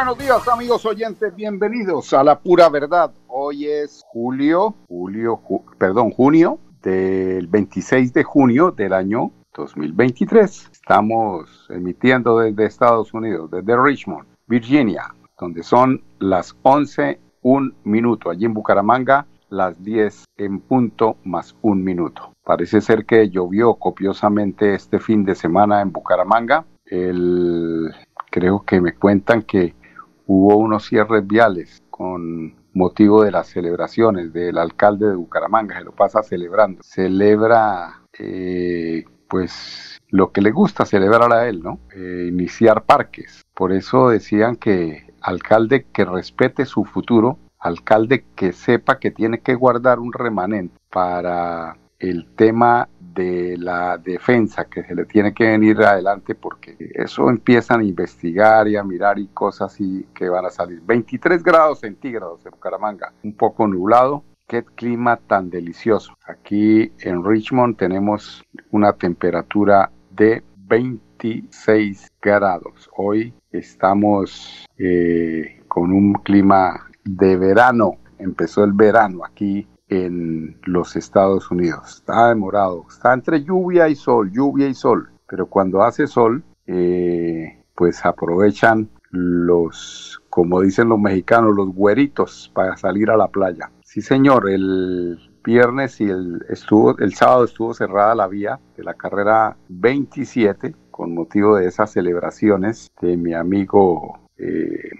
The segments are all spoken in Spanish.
Buenos días amigos oyentes, bienvenidos a La Pura Verdad. Hoy es julio, julio, perdón, junio del 26 de junio del año 2023. Estamos emitiendo desde Estados Unidos, desde Richmond, Virginia, donde son las 11, un minuto. Allí en Bucaramanga, las 10 en punto más un minuto. Parece ser que llovió copiosamente este fin de semana en Bucaramanga. El, creo que me cuentan que hubo unos cierres viales con motivo de las celebraciones del alcalde de Bucaramanga, se lo pasa celebrando. Celebra, eh, pues, lo que le gusta celebrar a él, ¿no? Eh, iniciar parques. Por eso decían que alcalde que respete su futuro, alcalde que sepa que tiene que guardar un remanente para el tema de la defensa que se le tiene que venir adelante porque eso empiezan a investigar y a mirar y cosas y que van a salir. 23 grados centígrados en Bucaramanga, un poco nublado. Qué clima tan delicioso. Aquí en Richmond tenemos una temperatura de 26 grados. Hoy estamos eh, con un clima de verano. Empezó el verano aquí en los Estados Unidos. Está demorado, está entre lluvia y sol, lluvia y sol, pero cuando hace sol, eh, pues aprovechan los, como dicen los mexicanos, los güeritos para salir a la playa. Sí, señor, el viernes y el, estuvo, el sábado estuvo cerrada la vía de la carrera 27 con motivo de esas celebraciones de mi amigo, eh,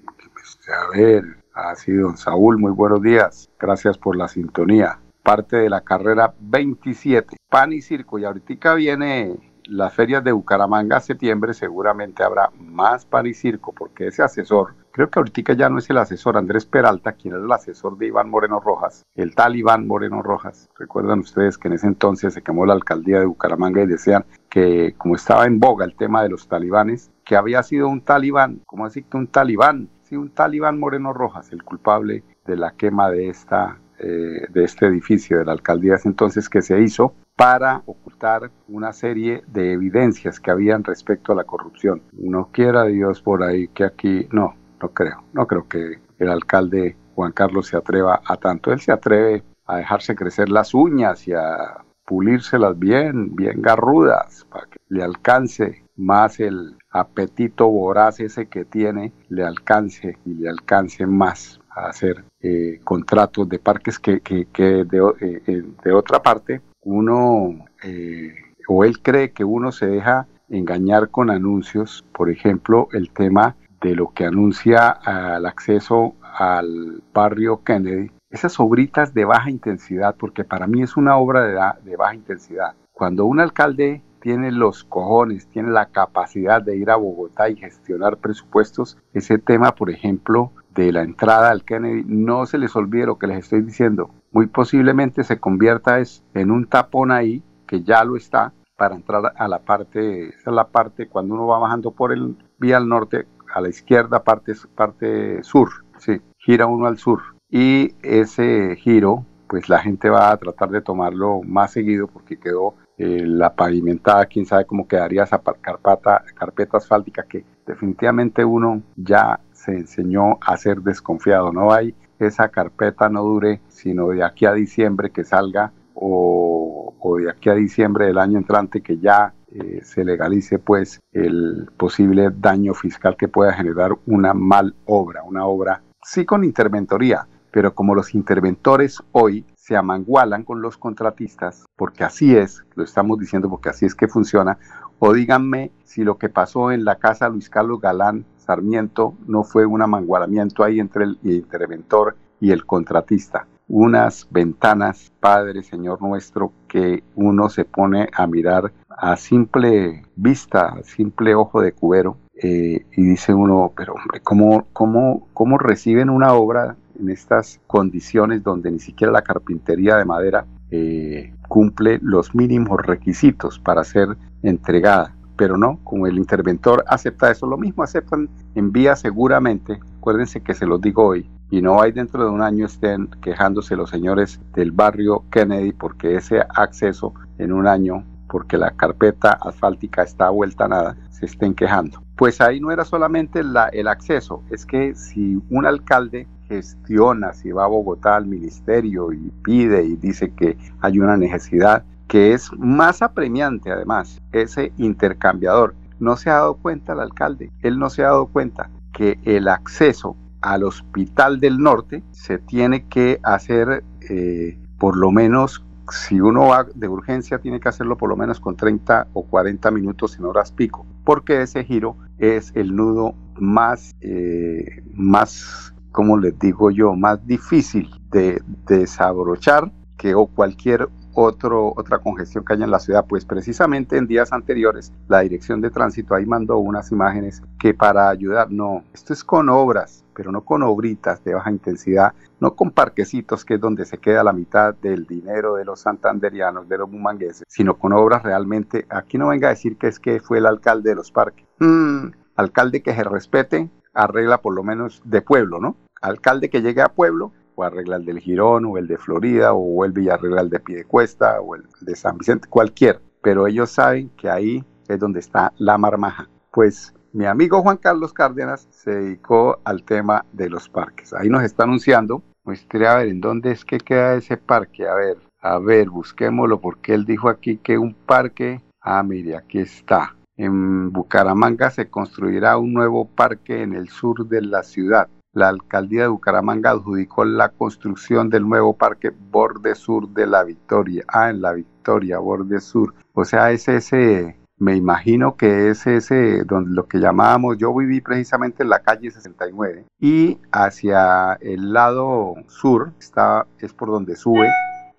a ver, Así, don Saúl, muy buenos días. Gracias por la sintonía. Parte de la carrera 27. Pan y circo. Y ahorita viene las ferias de Bucaramanga septiembre. Seguramente habrá más pan y circo porque ese asesor, creo que ahorita ya no es el asesor Andrés Peralta, quien era el asesor de Iván Moreno Rojas, el tal Iván Moreno Rojas. Recuerdan ustedes que en ese entonces se quemó la alcaldía de Bucaramanga y decían que como estaba en boga el tema de los talibanes, que había sido un talibán, ¿cómo decir que un talibán? Un talibán Moreno Rojas, el culpable de la quema de, esta, eh, de este edificio de la alcaldía ese entonces que se hizo para ocultar una serie de evidencias que habían respecto a la corrupción. No quiera Dios por ahí que aquí, no, no creo, no creo que el alcalde Juan Carlos se atreva a tanto. Él se atreve a dejarse crecer las uñas y a pulírselas bien, bien garrudas, para que le alcance más el apetito voraz ese que tiene le alcance y le alcance más a hacer eh, contratos de parques que, que, de, eh, eh, de, otra parte uno o él cree que uno se deja engañar con anuncios, por ejemplo el tema de lo que anuncia al acceso al barrio Kennedy, esas obritas de baja intensidad, porque para mí es una obra de, de baja intensidad. Cuando un alcalde tiene los cojones, tiene la capacidad de ir a Bogotá y gestionar presupuestos. Ese tema, por ejemplo, de la entrada al Kennedy, no se les olvide lo que les estoy diciendo. Muy posiblemente se convierta es en un tapón ahí, que ya lo está, para entrar a la parte, esa es la parte cuando uno va bajando por el vía al norte, a la izquierda, parte, parte sur, sí, gira uno al sur. Y ese giro, pues la gente va a tratar de tomarlo más seguido porque quedó eh, la pavimentada, quién sabe cómo quedaría esa carpeta, carpeta asfáltica que definitivamente uno ya se enseñó a ser desconfiado. No hay esa carpeta no dure sino de aquí a diciembre que salga o, de aquí a diciembre del año entrante que ya eh, se legalice pues el posible daño fiscal que pueda generar una mal obra, una obra sí con interventoría, pero como los interventores hoy se amangualan con los contratistas, porque así es, lo estamos diciendo porque así es que funciona, o díganme si lo que pasó en la casa Luis Carlos Galán Sarmiento no fue un amangualamiento ahí entre el interventor y el contratista. Unas ventanas, Padre Señor nuestro, que uno se pone a mirar a simple vista, a simple ojo de cubero, eh, y dice uno, pero hombre, ¿cómo, cómo, ¿cómo reciben una obra en estas condiciones donde ni siquiera la carpintería de madera eh, cumple los mínimos requisitos para ser entregada? Pero no, como el interventor acepta eso, lo mismo aceptan en vía seguramente, acuérdense que se los digo hoy, y no hay dentro de un año estén quejándose los señores del barrio Kennedy porque ese acceso en un año, porque la carpeta asfáltica está vuelta a nada, se estén quejando. Pues ahí no era solamente la, el acceso, es que si un alcalde gestiona, si va a Bogotá al ministerio y pide y dice que hay una necesidad, que es más apremiante además, ese intercambiador. No se ha dado cuenta el alcalde, él no se ha dado cuenta que el acceso al hospital del norte se tiene que hacer eh, por lo menos, si uno va de urgencia, tiene que hacerlo por lo menos con 30 o 40 minutos en horas pico, porque ese giro es el nudo más, eh, más, como les digo yo, más difícil de desabrochar que cualquier otro, otra congestión que haya en la ciudad, pues precisamente en días anteriores la dirección de tránsito ahí mandó unas imágenes que para ayudar, no, esto es con obras, pero no con obritas de baja intensidad, no con parquecitos, que es donde se queda la mitad del dinero de los santanderianos, de los bumangueses, sino con obras realmente, aquí no venga a decir que es que fue el alcalde de los parques, mm, alcalde que se respete, arregla por lo menos de pueblo, ¿no? Alcalde que llegue a pueblo o arregla el del Girón, o el de Florida, o el de Piedecuesta, o el de San Vicente, cualquier. Pero ellos saben que ahí es donde está la marmaja. Pues mi amigo Juan Carlos Cárdenas se dedicó al tema de los parques. Ahí nos está anunciando. Muestre a ver en dónde es que queda ese parque. A ver, a ver, busquémoslo porque él dijo aquí que un parque. Ah, mire, aquí está. En Bucaramanga se construirá un nuevo parque en el sur de la ciudad la alcaldía de Bucaramanga adjudicó la construcción del nuevo parque Borde Sur de la Victoria. Ah, en la Victoria, Borde Sur. O sea, es ese, me imagino que es ese, donde lo que llamábamos, yo viví precisamente en la calle 69 y hacia el lado sur está, es por donde sube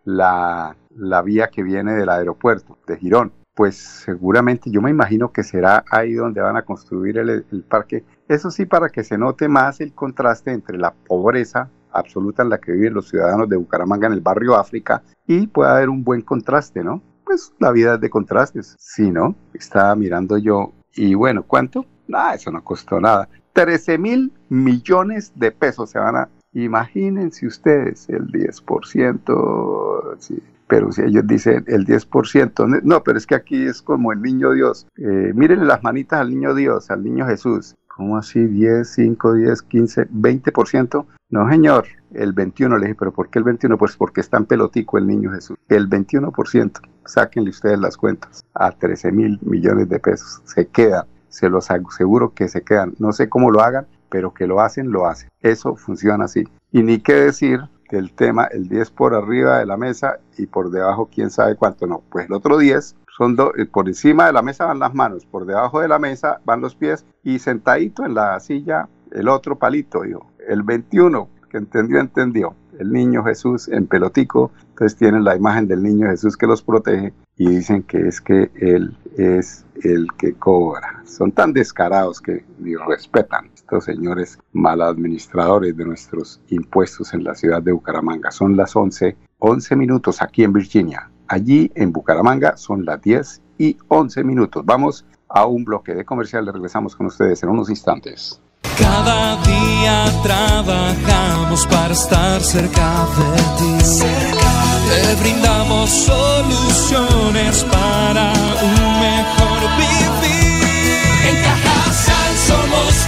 la, la vía que viene del aeropuerto de Girón pues seguramente yo me imagino que será ahí donde van a construir el, parque. Eso sí, para que se note más el contraste entre la pobreza absoluta en la que viven los ciudadanos de Bucaramanga en el barrio África y pueda haber un buen contraste, ¿no? Pues la vida es de contrastes. Sí, ¿no? Estaba mirando yo y bueno, ¿cuánto? Nada, eso no costó nada. 13 mil millones de pesos se van a... Imagínense ustedes el 10%. Pero si ellos dicen el 10%, no, pero es que aquí es como el niño Dios. Eh, mírenle las manitas al niño Dios, al niño Jesús. ¿Cómo así? 10, 5, 10, 15, 20%. No, señor, el 21. Le dije, ¿pero por qué el 21? Pues porque está en pelotico el niño Jesús. El 21%. Sáquenle ustedes las cuentas. A 13 mil millones de pesos. Se quedan. Se los aseguro que se quedan. No sé cómo lo hagan, pero que lo hacen, lo hacen. Eso funciona así. Y ni qué decir del tema, el 10 por arriba de la mesa y por debajo quién sabe cuánto no. Pues el otro 10 son eh, por encima de la mesa van las manos, por debajo de la mesa van los pies y sentadito en la silla el otro palito, digo, el 21, que entendió, entendió. El niño Jesús en pelotico, entonces tienen la imagen del niño Jesús que los protege y dicen que es que él es el que cobra. Son tan descarados que ni respetan estos señores maladministradores de nuestros impuestos en la ciudad de Bucaramanga. Son las 11, 11 minutos aquí en Virginia. Allí en Bucaramanga son las 10 y 11 minutos. Vamos a un bloque de comercial. Regresamos con ustedes en unos instantes. Cada día trabajamos para estar cerca de ti. Te brindamos soluciones para un mejor vivir. En Cajasal somos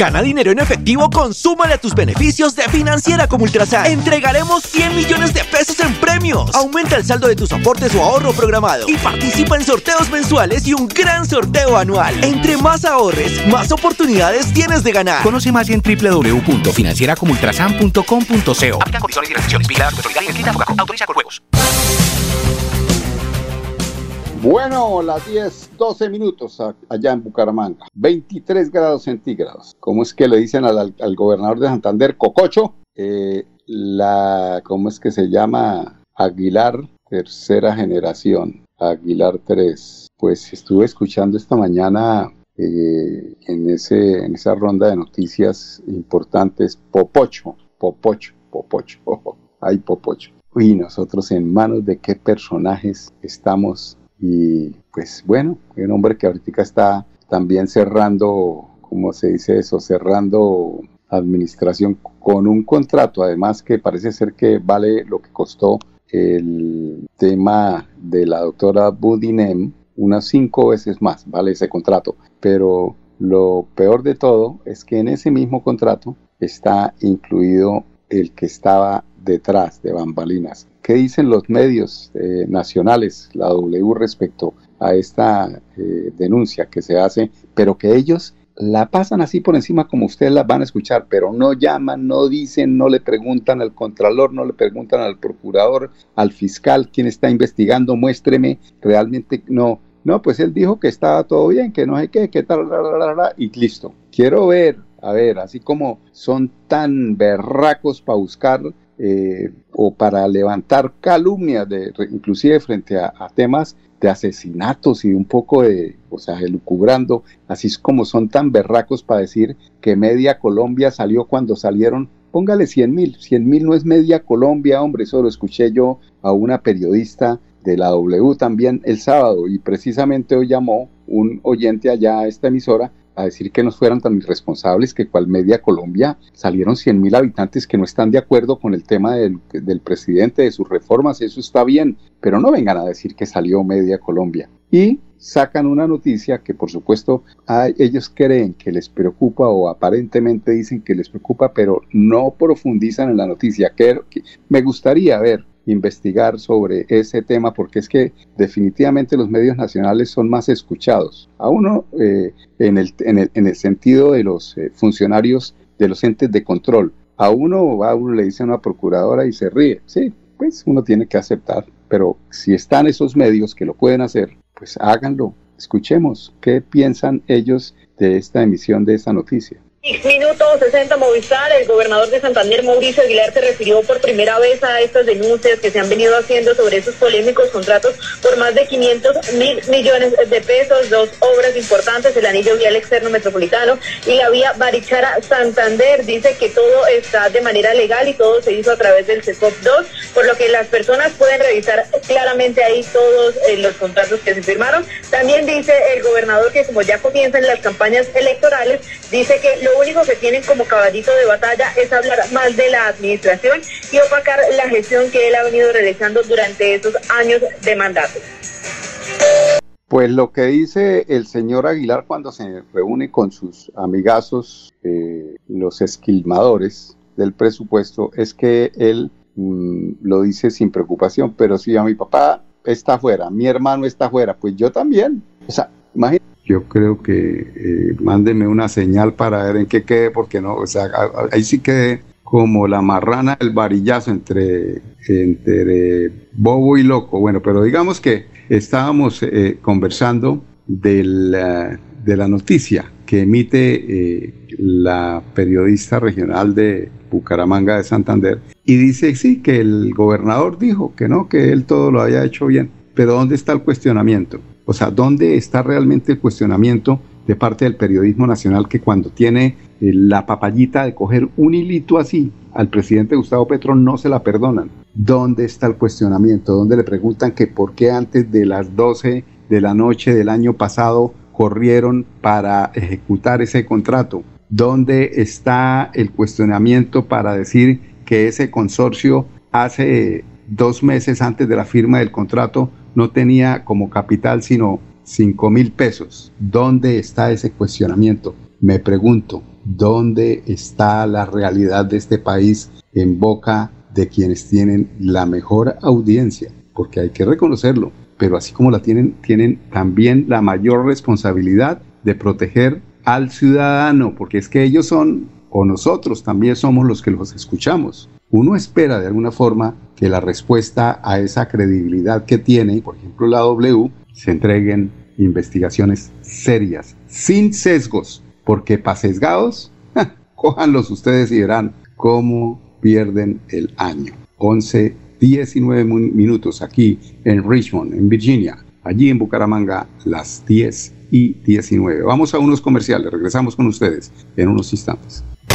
Gana dinero en efectivo, consúmale a tus beneficios de Financiera como Ultrasan. Entregaremos 100 millones de pesos en premios. Aumenta el saldo de tus aportes o ahorro programado y participa en sorteos mensuales y un gran sorteo anual. Entre más ahorres, más oportunidades tienes de ganar. Conoce más en www.financieracomultrasan.com.co. Aplican condiciones y restricciones. Vigilada Supersolidaria y Autoriza con juegos. Bueno, las 10, 12 minutos allá en Bucaramanga. 23 grados centígrados. ¿Cómo es que le dicen al, gobernador de Santander, Cococho? Eh, la, ¿cómo es que se llama? Aguilar, tercera generación. Aguilar 3. Pues estuve escuchando esta mañana eh, en, ese, en esa ronda de noticias importantes, Popocho, Popocho, Popocho. Ay, Popocho. Uy, nosotros en manos de qué personajes estamos y pues bueno, un hombre que ahorita está también cerrando, ¿cómo se dice eso? Cerrando administración con un contrato, además que parece ser que vale lo que costó el tema de la doctora Budinem, unas cinco veces más, vale ese contrato. Pero lo peor de todo es que en ese mismo contrato está incluido el que estaba detrás de bambalinas. ¿Qué dicen los medios eh, nacionales, la W, respecto a esta eh, denuncia que se hace, pero que ellos la pasan así por encima como ustedes la van a escuchar, pero no llaman, no dicen, no le preguntan al contralor, no le preguntan al procurador, al fiscal, quien está investigando, muéstreme, realmente no. No, pues él dijo que estaba todo bien, que no sé qué, que tal, y listo. Quiero ver, a ver, así como son tan berracos para buscar eh, o para levantar calumnias, de, inclusive frente a, temas de asesinatos y un poco de, o sea, elucubrando, así es como son tan berracos para decir que media Colombia salió cuando salieron, póngale 100 mil, 100 mil no es media Colombia, hombre, eso lo escuché yo a una periodista de la W también el sábado y precisamente hoy llamó un oyente allá a esta emisora a decir que no fueran tan irresponsables que cual media Colombia salieron 100 mil habitantes que no están de acuerdo con el tema del, del, presidente, de sus reformas, eso está bien, pero no vengan a decir que salió media Colombia. Y sacan una noticia que por supuesto hay, ellos creen que les preocupa o aparentemente dicen que les preocupa, pero no profundizan en la noticia. Que me gustaría ver investigar sobre ese tema porque es que definitivamente los medios nacionales son más escuchados. A uno eh, en, el, en, el, en, el, sentido de los eh, funcionarios de los entes de control. A uno, a uno le dice a una procuradora y se ríe. Sí, pues uno tiene que aceptar. Pero si están esos medios que lo pueden hacer, pues háganlo. Escuchemos qué piensan ellos de esta emisión de esta noticia. Minuto 60 Movistar, el gobernador de Santander, Mauricio Aguilar, se refirió por primera vez a estas denuncias que se han venido haciendo sobre esos polémicos contratos por más de 500 mil millones de pesos, dos obras importantes, el anillo vial externo metropolitano y la vía Barichara Santander. Dice que todo está de manera legal y todo se hizo a través del CESCOP 2, por lo que las personas pueden revisar claramente ahí todos eh, los contratos que se firmaron. También dice el gobernador que como ya comienzan las campañas electorales, dice que lo lo único que tienen como caballito de batalla es hablar mal de la administración y opacar la gestión que él ha venido realizando durante esos años de mandato. Pues lo que dice el señor Aguilar cuando se reúne con sus amigazos, eh, los esquilmadores del presupuesto, es que él mmm, lo dice sin preocupación, pero si a mi papá está afuera, mi hermano está afuera, pues yo también. O sea, imagínate yo creo que eh, mándenme una señal para ver en qué quede, porque no, o sea, ahí sí quedé como la marrana del varillazo entre, entre bobo y loco. Bueno, pero digamos que estábamos eh, conversando de la, de la, noticia que emite eh, la periodista regional de Bucaramanga de Santander y dice sí que el gobernador dijo que no, que él todo lo había hecho bien, pero ¿dónde está el cuestionamiento? O sea, ¿dónde está realmente el cuestionamiento de parte del periodismo nacional que cuando tiene eh, la papayita de coger un hilito así al presidente Gustavo Petro no se la perdonan? ¿Dónde está el cuestionamiento? ¿Dónde le preguntan que por qué antes de las 12 de la noche del año pasado corrieron para ejecutar ese contrato? ¿Dónde está el cuestionamiento para decir que ese consorcio hace dos meses antes de la firma del contrato no tenía como capital sino 5 mil pesos. ¿Dónde está ese cuestionamiento? Me pregunto, ¿dónde está la realidad de este país en boca de quienes tienen la mejor audiencia? Porque hay que reconocerlo, pero así como la tienen, tienen también la mayor responsabilidad de proteger al ciudadano, porque es que ellos son, o nosotros también somos los que los escuchamos. Uno espera de alguna forma que la respuesta a esa credibilidad que tiene, por ejemplo la W, se entreguen investigaciones serias, sin sesgos, porque para sesgados, cójanlos ustedes y verán cómo pierden el año. 11, 19 minutos aquí en Richmond, en Virginia. Allí en Bucaramanga, las 10 y 19. Vamos a unos comerciales, regresamos con ustedes en unos instantes.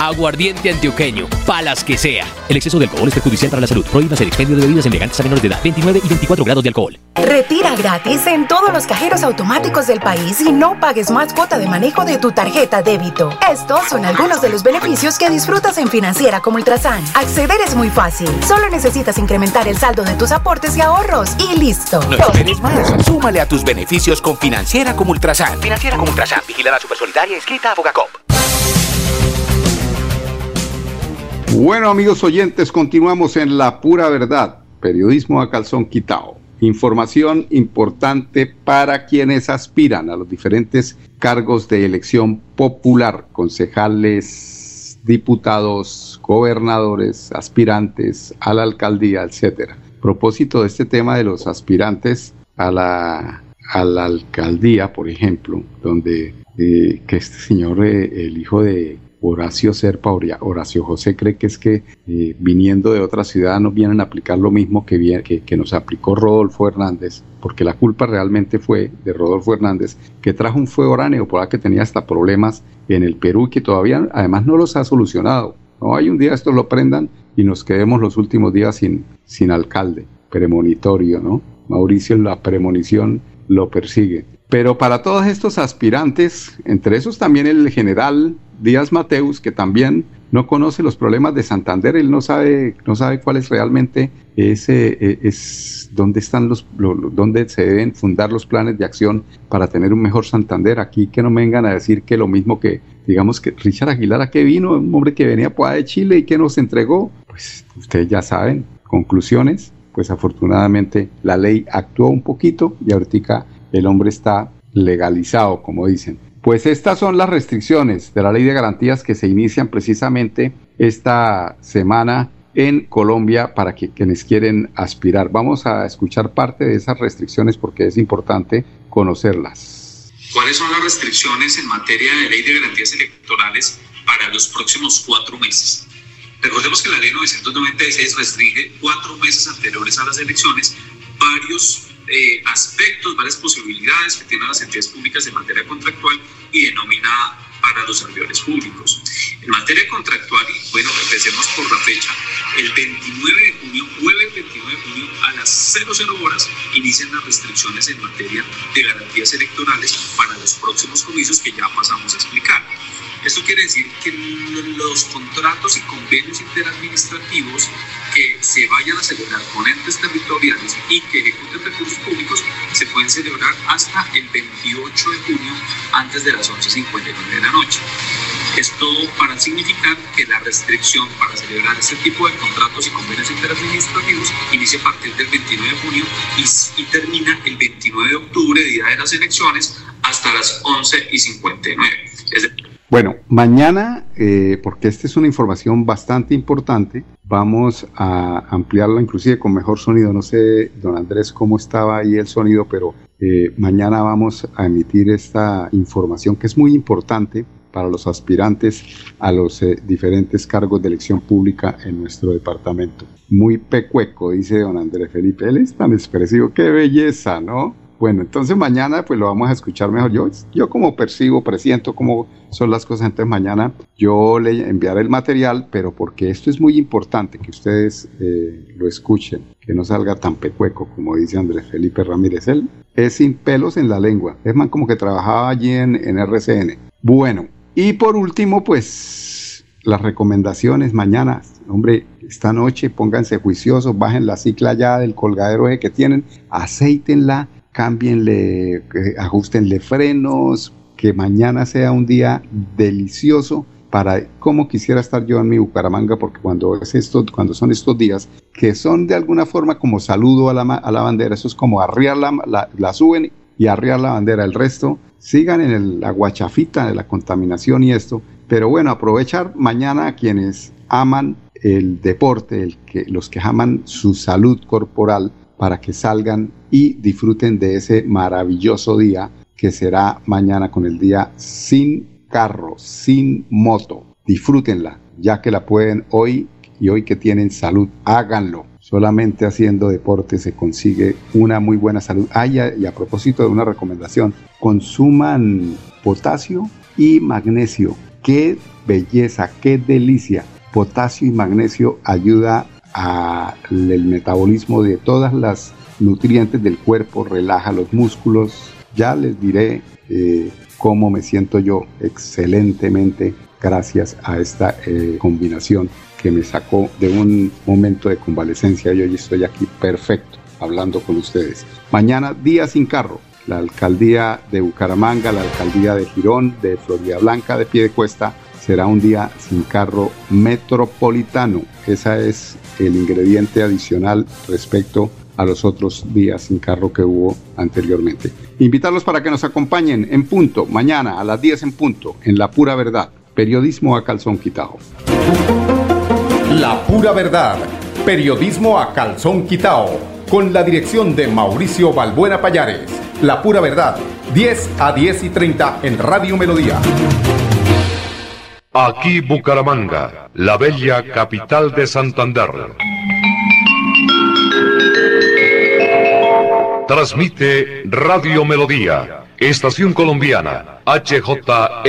Aguardiente antioqueño, palas que sea. El exceso de alcohol es perjudicial para la salud. Prohíbas el expendio de bebidas elegantes a menores de edad. 29 y 24 grados de alcohol. Retira gratis en todos los cajeros automáticos del país y no pagues más cuota de manejo de tu tarjeta débito. Estos son algunos de los beneficios que disfrutas en Financiera como Ultrasan. Acceder es muy fácil. Solo necesitas incrementar el saldo de tus aportes y ahorros y listo. No esperes más. Súmale a tus beneficios con Financiera como Ultrasan. Financiera como Ultrasan. Vigilada Supersolidaria escrita a Fogacop. Bueno amigos oyentes, continuamos en La Pura Verdad, periodismo a calzón quitado. Información importante para quienes aspiran a los diferentes cargos de elección popular, concejales, diputados, gobernadores, aspirantes a la alcaldía, etcétera. Propósito de este tema de los aspirantes a la, a la alcaldía, por ejemplo, donde eh, que este señor, eh, el hijo de Horacio Serpa, Horacio José cree que es que eh, viniendo de otra ciudad nos vienen a aplicar lo mismo que, que, que, nos aplicó Rodolfo Hernández, porque la culpa realmente fue de Rodolfo Hernández, que trajo un fuego oráneo por ahí que tenía hasta problemas en el Perú y que todavía además no los ha solucionado. No hay un día estos lo prendan y nos quedemos los últimos días sin, sin alcalde, premonitorio, ¿no? Mauricio la premonición lo persigue. Pero para todos estos aspirantes, entre esos también el general Díaz Mateus, que también no conoce los problemas de Santander, él no sabe, no sabe cuál es realmente ese, eh, es dónde están los, dónde se deben fundar los planes de acción para tener un mejor Santander. Aquí que no me vengan a decir que lo mismo que, digamos que Richard Aguilar a qué vino, un hombre que venía de Chile y que nos entregó, pues ustedes ya saben, conclusiones, pues afortunadamente la ley actuó un poquito y ahorita el hombre está legalizado, como dicen. Pues estas son las restricciones de la ley de garantías que se inician precisamente esta semana en Colombia para que quienes quieren aspirar. Vamos a escuchar parte de esas restricciones porque es importante conocerlas. ¿Cuáles son las restricciones en materia de ley de garantías electorales para los próximos cuatro meses? Recordemos que la ley 996 restringe cuatro meses anteriores a las elecciones varios eh, aspectos, varias posibilidades que tienen las entidades públicas en materia contractual y denomina para los servidores públicos. En materia contractual, bueno, empecemos por la fecha. El 29 de junio, jueves 29 de junio, a las 00 horas, inician las restricciones en materia de garantías electorales para los próximos comicios que ya pasamos a explicar. Esto quiere decir que los contratos y convenios interadministrativos que se vayan a celebrar con entes territoriales y que ejecuten recursos públicos se pueden celebrar hasta el 28 de junio antes de las 11.59 de la noche. Esto para significar que la restricción para celebrar este tipo de contratos y convenios interadministrativos inicia a partir del 29 de junio y, y termina el 29 de octubre, día de las elecciones, hasta las 11 y 59. Bueno, mañana, eh, porque esta es una información bastante importante, vamos a ampliarla inclusive con mejor sonido. No sé, don Andrés, cómo estaba ahí el sonido, pero eh, mañana vamos a emitir esta información que es muy importante para los aspirantes a los eh, diferentes cargos de elección pública en nuestro departamento. Muy pecueco, dice don Andrés Felipe. Él es tan expresivo, qué belleza, ¿no? Bueno, entonces mañana pues lo vamos a escuchar mejor. Yo, yo como percibo, presiento cómo son las cosas, entonces mañana yo le enviaré el material, pero porque esto es muy importante que ustedes eh, lo escuchen, que no salga tan pecueco como dice Andrés Felipe Ramírez. Él es sin pelos en la lengua. Es más como que trabajaba allí en, en RCN. Bueno, y por último pues las recomendaciones mañana. Hombre, esta noche pónganse juiciosos, bajen la cicla ya del colgadero que tienen, aceítenla cámbienle, ajustenle frenos, que mañana sea un día delicioso para cómo quisiera estar yo en mi Bucaramanga, porque cuando, es esto, cuando son estos días, que son de alguna forma como saludo a la, a la bandera, eso es como arriar la, la, suben y arriar la bandera, el resto sigan en el, la guachafita de la contaminación y esto, pero bueno, aprovechar mañana a quienes aman el deporte, el que, los que aman su salud corporal, para que salgan y disfruten de ese maravilloso día que será mañana con el día sin carro, sin moto. Disfrútenla, ya que la pueden hoy y hoy que tienen salud, háganlo. Solamente haciendo deporte se consigue una muy buena salud. Ah, y a, propósito de una recomendación, consuman potasio y magnesio. Qué belleza, qué delicia. Potasio y magnesio ayuda al metabolismo de todas las nutrientes del cuerpo, relaja los músculos. Ya les diré eh, cómo me siento yo excelentemente gracias a esta eh, combinación que me sacó de un momento de convalecencia y hoy estoy aquí perfecto hablando con ustedes. Mañana día sin carro. La alcaldía de Bucaramanga, la alcaldía de Girón, de Florida Blanca, de Piedecuesta, será un día sin carro metropolitano. Ese es el ingrediente adicional respecto a los otros días sin carro que hubo anteriormente. Invitarlos para que nos acompañen en punto, mañana a las 10 en punto, en La Pura Verdad, periodismo a calzón quitado. La Pura Verdad, periodismo a calzón quitado, con la dirección de Mauricio Balbuena Payares. La Pura Verdad, 10 a 10 y 30 en Radio Melodía. Aquí Bucaramanga, la bella capital de Santander. Transmite Radio Melodía, Estación Colombiana, HJM.